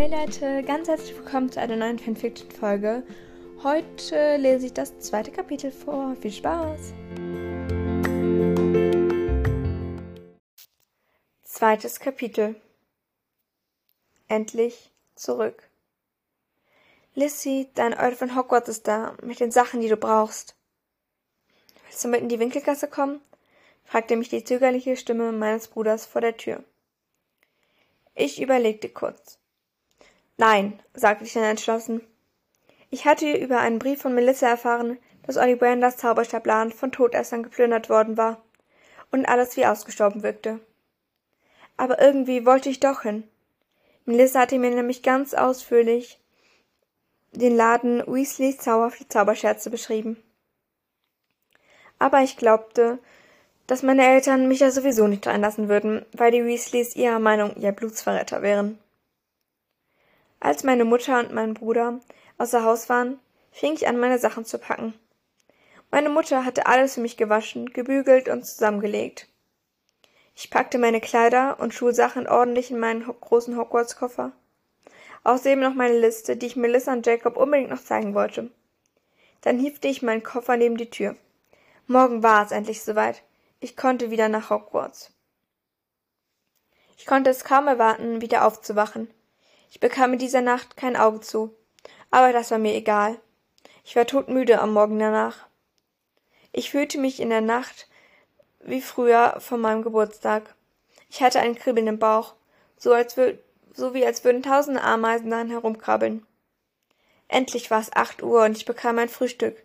Hey Leute, ganz herzlich willkommen zu einer neuen Fanfiction-Folge. Heute lese ich das zweite Kapitel vor. Viel Spaß! Zweites Kapitel. Endlich zurück. Lissy, dein Eule von Hogwarts ist da, mit den Sachen, die du brauchst. Willst du mit in die Winkelgasse kommen? fragte mich die zögerliche Stimme meines Bruders vor der Tür. Ich überlegte kurz. Nein, sagte ich dann entschlossen. Ich hatte über einen Brief von Melissa erfahren, dass Ollivanders Zauberstabladen von Todessern geplündert worden war und alles wie ausgestorben wirkte. Aber irgendwie wollte ich doch hin. Melissa hatte mir nämlich ganz ausführlich den Laden Weasleys zauberhafte Zauberscherze beschrieben. Aber ich glaubte, dass meine Eltern mich ja sowieso nicht reinlassen würden, weil die Weasleys ihrer Meinung ihr Blutsverräter wären. Als meine Mutter und mein Bruder außer Haus waren, fing ich an, meine Sachen zu packen. Meine Mutter hatte alles für mich gewaschen, gebügelt und zusammengelegt. Ich packte meine Kleider und Schulsachen ordentlich in meinen großen Hogwarts-Koffer. Außerdem noch meine Liste, die ich Melissa und Jacob unbedingt noch zeigen wollte. Dann hiefte ich meinen Koffer neben die Tür. Morgen war es endlich soweit. Ich konnte wieder nach Hogwarts. Ich konnte es kaum erwarten, wieder aufzuwachen. Ich bekam in dieser Nacht kein Auge zu, aber das war mir egal. Ich war todmüde am Morgen danach. Ich fühlte mich in der Nacht wie früher von meinem Geburtstag. Ich hatte ein Kribbeln im Bauch, so, als so wie als würden tausende Ameisen daran herumkrabbeln. Endlich war es acht Uhr und ich bekam ein Frühstück.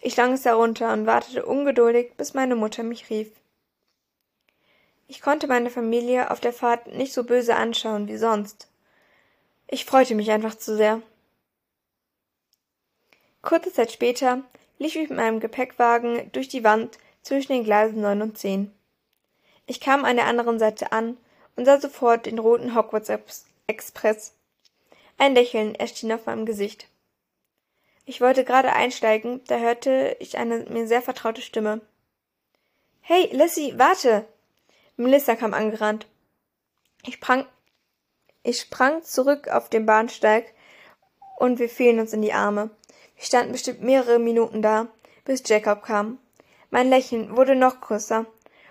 Ich lang es herunter und wartete ungeduldig, bis meine Mutter mich rief. Ich konnte meine Familie auf der Fahrt nicht so böse anschauen wie sonst. Ich freute mich einfach zu sehr. Kurze Zeit später lief ich mit meinem Gepäckwagen durch die Wand zwischen den Gleisen neun und zehn. Ich kam an der anderen Seite an und sah sofort den roten Hogwarts Express. Ein Lächeln erschien auf meinem Gesicht. Ich wollte gerade einsteigen, da hörte ich eine mir sehr vertraute Stimme. Hey, Lissy, warte! Melissa kam angerannt. Ich sprang, ich sprang zurück auf den Bahnsteig und wir fielen uns in die Arme. Wir standen bestimmt mehrere Minuten da, bis Jacob kam. Mein Lächeln wurde noch größer,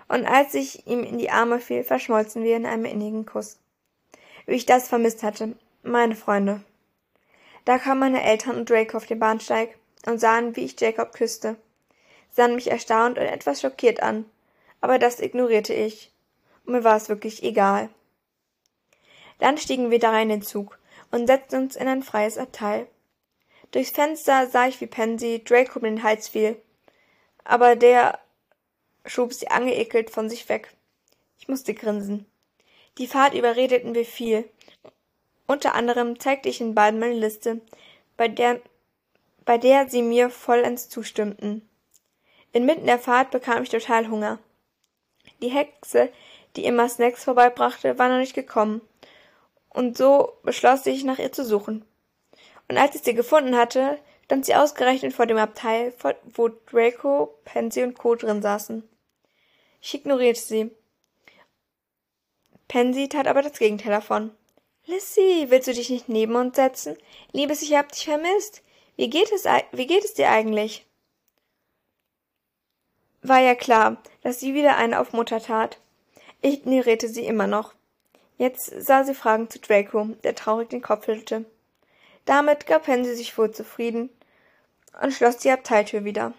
und als ich ihm in die Arme fiel, verschmolzen wir in einem innigen Kuss. Wie ich das vermisst hatte, meine Freunde. Da kamen meine Eltern und Draco auf den Bahnsteig und sahen, wie ich Jacob küsste. sahen mich erstaunt und etwas schockiert an. Aber das ignorierte ich. Und mir war es wirklich egal. Dann stiegen wir da rein in den Zug und setzten uns in ein freies Abteil. Durchs Fenster sah ich, wie Pansy Draco um den Hals fiel. Aber der schob sie angeekelt von sich weg. Ich musste grinsen. Die Fahrt überredeten wir viel, unter anderem zeigte ich den beiden meine Liste, bei der, bei der sie mir vollends zustimmten. Inmitten der Fahrt bekam ich total Hunger. Die Hexe, die immer Snacks vorbeibrachte, war noch nicht gekommen, und so beschloss ich, nach ihr zu suchen. Und als ich sie gefunden hatte, stand sie ausgerechnet vor dem Abteil, wo Draco, Pansy und Co. drin saßen. Ich ignorierte sie. Pansy tat aber das Gegenteil davon. Lissy, willst du dich nicht neben uns setzen? Liebes, ich hab dich vermisst. Wie geht es, wie geht es dir eigentlich? War ja klar, dass sie wieder eine auf Mutter tat. Ich ignorierte sie immer noch. Jetzt sah sie fragend zu Draco, der traurig den Kopf schüttelte. Damit gab Pansy sich wohl zufrieden und schloss die Abteiltür wieder.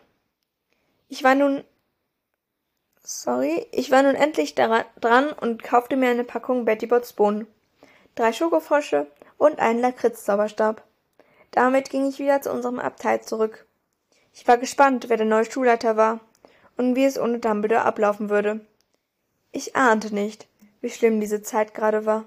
Ich war nun sorry, ich war nun endlich dran und kaufte mir eine Packung Betty Bots Bohnen drei Schokofrösche und einen Lakritz-Zauberstab. Damit ging ich wieder zu unserem Abteil zurück. Ich war gespannt, wer der neue Schulleiter war und wie es ohne Dumbledore ablaufen würde. Ich ahnte nicht, wie schlimm diese Zeit gerade war.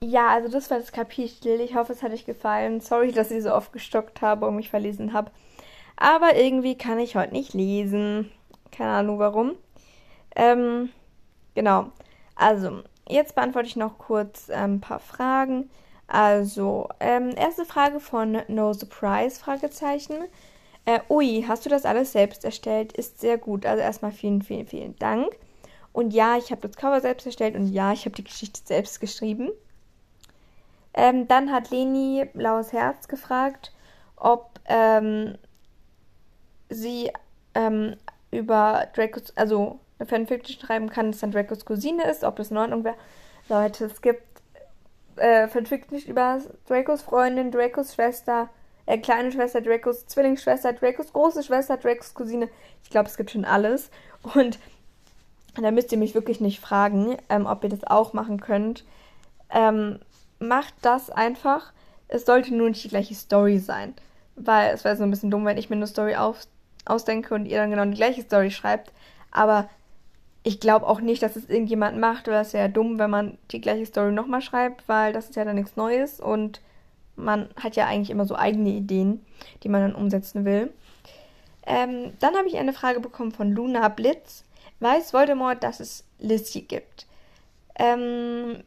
Ja, also das war das Kapitel. Ich hoffe, es hat euch gefallen. Sorry, dass ich so oft gestockt habe und mich verlesen habe. Aber irgendwie kann ich heute nicht lesen. Keine Ahnung warum. Ähm, genau. Also, jetzt beantworte ich noch kurz ein ähm, paar Fragen. Also, ähm, erste Frage von No Surprise, Fragezeichen. Äh, ui, hast du das alles selbst erstellt? Ist sehr gut. Also erstmal vielen, vielen, vielen Dank. Und ja, ich habe das Cover selbst erstellt und ja, ich habe die Geschichte selbst geschrieben. Ähm, dann hat Leni Blaues Herz gefragt, ob ähm, sie ähm, über Dracos, also eine Fanfiction schreiben kann, dass dann Dracos Cousine ist, ob das in Ordnung wäre. Leute, es gibt äh, Fanfiction über Dracos Freundin, Dracos Schwester, äh, kleine Schwester, Dracos Zwillingsschwester, Dracos große Schwester, Dracos Cousine. Ich glaube, es gibt schon alles. Und da müsst ihr mich wirklich nicht fragen, ähm, ob ihr das auch machen könnt. Ähm, macht das einfach. Es sollte nur nicht die gleiche Story sein. Weil es wäre so ein bisschen dumm, wenn ich mir eine Story auf, ausdenke und ihr dann genau die gleiche Story schreibt. Aber ich glaube auch nicht, dass es irgendjemand macht, weil es wäre ja dumm, wenn man die gleiche Story nochmal schreibt, weil das ist ja dann nichts Neues und man hat ja eigentlich immer so eigene Ideen, die man dann umsetzen will. Ähm, dann habe ich eine Frage bekommen von Luna Blitz. Weiß Voldemort, dass es Lizzie gibt? Ähm,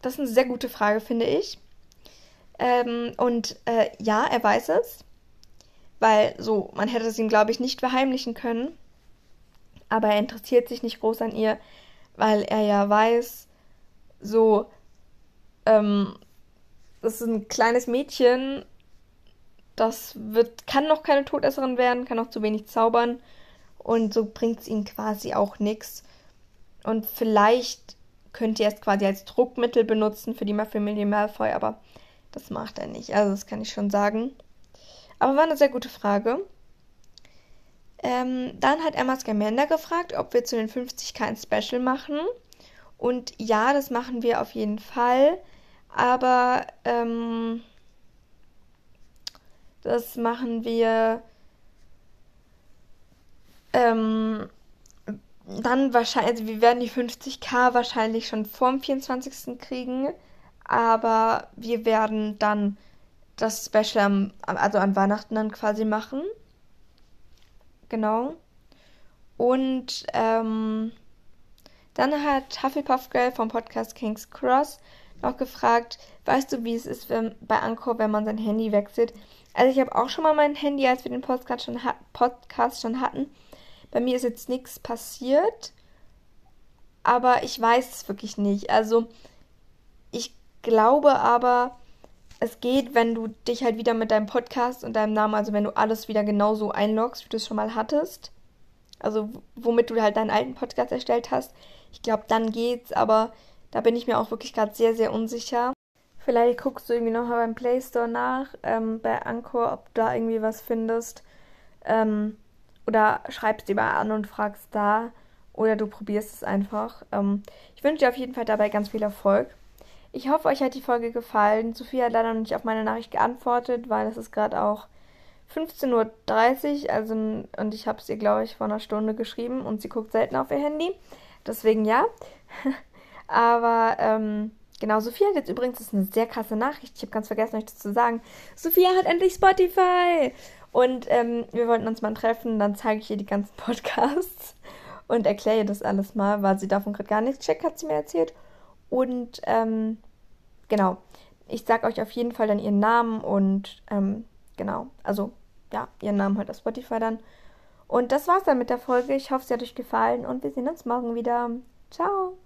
das ist eine sehr gute Frage, finde ich. Ähm, und äh, ja, er weiß es. Weil so, man hätte es ihm, glaube ich, nicht verheimlichen können. Aber er interessiert sich nicht groß an ihr, weil er ja weiß, so, ähm, das ist ein kleines Mädchen, das wird, kann noch keine Todesserin werden, kann noch zu wenig zaubern und so bringt es ihm quasi auch nichts. Und vielleicht könnt ihr es quasi als Druckmittel benutzen für die Familie Malfoy, aber das macht er nicht. Also das kann ich schon sagen. Aber war eine sehr gute Frage. Ähm, dann hat Emma Scamander gefragt, ob wir zu den 50k ein Special machen. Und ja, das machen wir auf jeden Fall. Aber ähm, das machen wir ähm, dann wahrscheinlich, also wir werden die 50k wahrscheinlich schon vorm 24. kriegen, aber wir werden dann das Special am, also an Weihnachten dann quasi machen. Genau. Und ähm, dann hat Hufflepuff Girl vom Podcast King's Cross noch gefragt, weißt du, wie es ist wenn, bei Anchor, wenn man sein Handy wechselt? Also ich habe auch schon mal mein Handy, als wir den Podcast schon, Podcast schon hatten, bei mir ist jetzt nichts passiert, aber ich weiß es wirklich nicht. Also ich glaube aber, es geht, wenn du dich halt wieder mit deinem Podcast und deinem Namen, also wenn du alles wieder genauso einloggst, wie du es schon mal hattest. Also womit du halt deinen alten Podcast erstellt hast. Ich glaube, dann geht's, aber da bin ich mir auch wirklich gerade sehr, sehr unsicher. Vielleicht guckst du irgendwie nochmal beim Play Store nach, ähm, bei Anchor, ob du da irgendwie was findest. Ähm, oder schreibst lieber an und fragst da. Oder du probierst es einfach. Ähm, ich wünsche dir auf jeden Fall dabei ganz viel Erfolg. Ich hoffe, euch hat die Folge gefallen. Sophia hat leider noch nicht auf meine Nachricht geantwortet, weil es ist gerade auch 15.30 Uhr. Also, und ich habe es ihr, glaube ich, vor einer Stunde geschrieben und sie guckt selten auf ihr Handy. Deswegen ja. Aber ähm, genau, Sophia hat jetzt übrigens, das ist eine sehr krasse Nachricht. Ich habe ganz vergessen, euch das zu sagen. Sophia hat endlich Spotify. Und ähm, wir wollten uns mal treffen, dann zeige ich ihr die ganzen Podcasts und erkläre ihr das alles mal, weil sie davon gerade gar nichts checkt, hat sie mir erzählt. Und ähm, genau, ich sage euch auf jeden Fall dann ihren Namen und ähm, genau, also ja, ihren Namen halt auf Spotify dann. Und das war's dann mit der Folge. Ich hoffe, sie hat euch gefallen und wir sehen uns morgen wieder. Ciao!